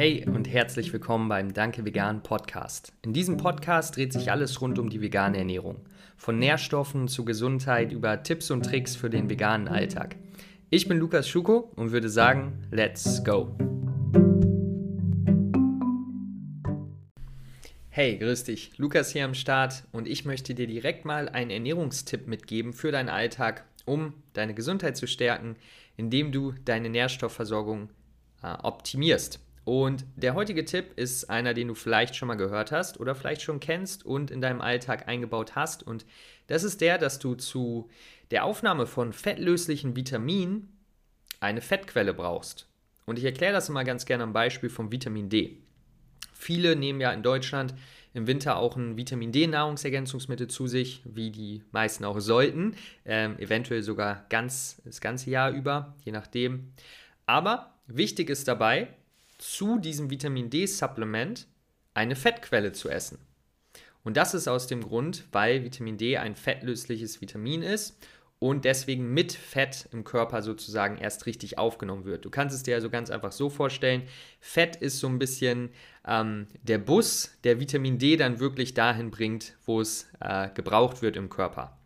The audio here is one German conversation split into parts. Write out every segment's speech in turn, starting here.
Hey und herzlich willkommen beim Danke Vegan Podcast. In diesem Podcast dreht sich alles rund um die vegane Ernährung. Von Nährstoffen zu Gesundheit über Tipps und Tricks für den veganen Alltag. Ich bin Lukas Schuko und würde sagen, let's go! Hey, grüß dich. Lukas hier am Start und ich möchte dir direkt mal einen Ernährungstipp mitgeben für deinen Alltag, um deine Gesundheit zu stärken, indem du deine Nährstoffversorgung äh, optimierst. Und der heutige Tipp ist einer, den du vielleicht schon mal gehört hast oder vielleicht schon kennst und in deinem Alltag eingebaut hast. Und das ist der, dass du zu der Aufnahme von fettlöslichen Vitaminen eine Fettquelle brauchst. Und ich erkläre das immer ganz gerne am Beispiel vom Vitamin D. Viele nehmen ja in Deutschland im Winter auch ein Vitamin D-Nahrungsergänzungsmittel zu sich, wie die meisten auch sollten. Ähm, eventuell sogar ganz das ganze Jahr über, je nachdem. Aber wichtig ist dabei, zu diesem Vitamin D-Supplement eine Fettquelle zu essen. Und das ist aus dem Grund, weil Vitamin D ein fettlösliches Vitamin ist und deswegen mit Fett im Körper sozusagen erst richtig aufgenommen wird. Du kannst es dir also ganz einfach so vorstellen, Fett ist so ein bisschen ähm, der Bus, der Vitamin D dann wirklich dahin bringt, wo es äh, gebraucht wird im Körper.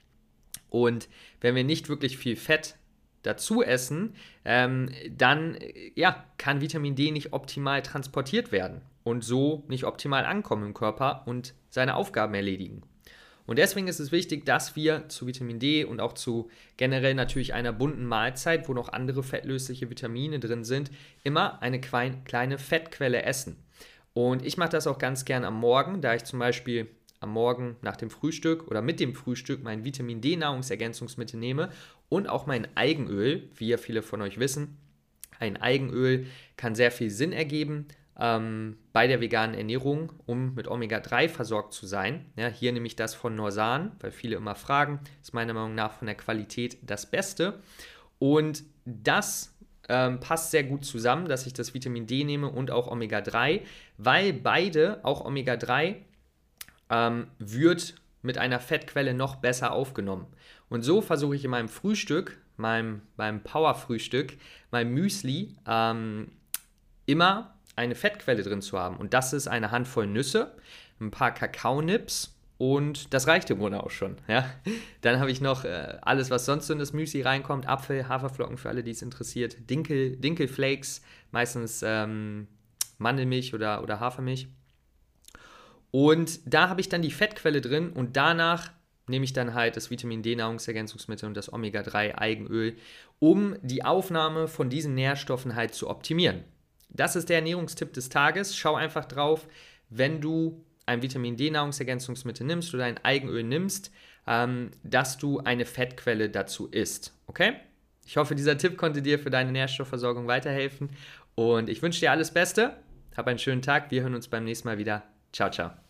Und wenn wir nicht wirklich viel Fett dazu essen, ähm, dann ja, kann Vitamin D nicht optimal transportiert werden und so nicht optimal ankommen im Körper und seine Aufgaben erledigen. Und deswegen ist es wichtig, dass wir zu Vitamin D und auch zu generell natürlich einer bunten Mahlzeit, wo noch andere fettlösliche Vitamine drin sind, immer eine kleine Fettquelle essen. Und ich mache das auch ganz gern am Morgen, da ich zum Beispiel am Morgen nach dem Frühstück oder mit dem Frühstück mein Vitamin D Nahrungsergänzungsmittel nehme und auch mein Eigenöl, wie ja viele von euch wissen. Ein Eigenöl kann sehr viel Sinn ergeben ähm, bei der veganen Ernährung, um mit Omega-3 versorgt zu sein. Ja, hier nehme ich das von Norsan, weil viele immer fragen, ist meiner Meinung nach von der Qualität das Beste. Und das ähm, passt sehr gut zusammen, dass ich das Vitamin D nehme und auch Omega-3, weil beide, auch Omega-3, ähm, wird mit einer Fettquelle noch besser aufgenommen. Und so versuche ich in meinem Frühstück, meinem, meinem Power-Frühstück, meinem Müsli, ähm, immer eine Fettquelle drin zu haben. Und das ist eine Handvoll Nüsse, ein paar Kakaonips und das reicht im Grunde auch schon. Ja? Dann habe ich noch äh, alles, was sonst in das Müsli reinkommt: Apfel, Haferflocken für alle, die es interessiert, Dinkel, Dinkelflakes, meistens ähm, Mandelmilch oder, oder Hafermilch. Und da habe ich dann die Fettquelle drin und danach nehme ich dann halt das Vitamin D Nahrungsergänzungsmittel und das Omega-3 Eigenöl, um die Aufnahme von diesen Nährstoffen halt zu optimieren. Das ist der Ernährungstipp des Tages. Schau einfach drauf, wenn du ein Vitamin D Nahrungsergänzungsmittel nimmst oder ein Eigenöl nimmst, ähm, dass du eine Fettquelle dazu isst. Okay? Ich hoffe, dieser Tipp konnte dir für deine Nährstoffversorgung weiterhelfen und ich wünsche dir alles Beste. Hab einen schönen Tag. Wir hören uns beim nächsten Mal wieder. Ciao, ciao.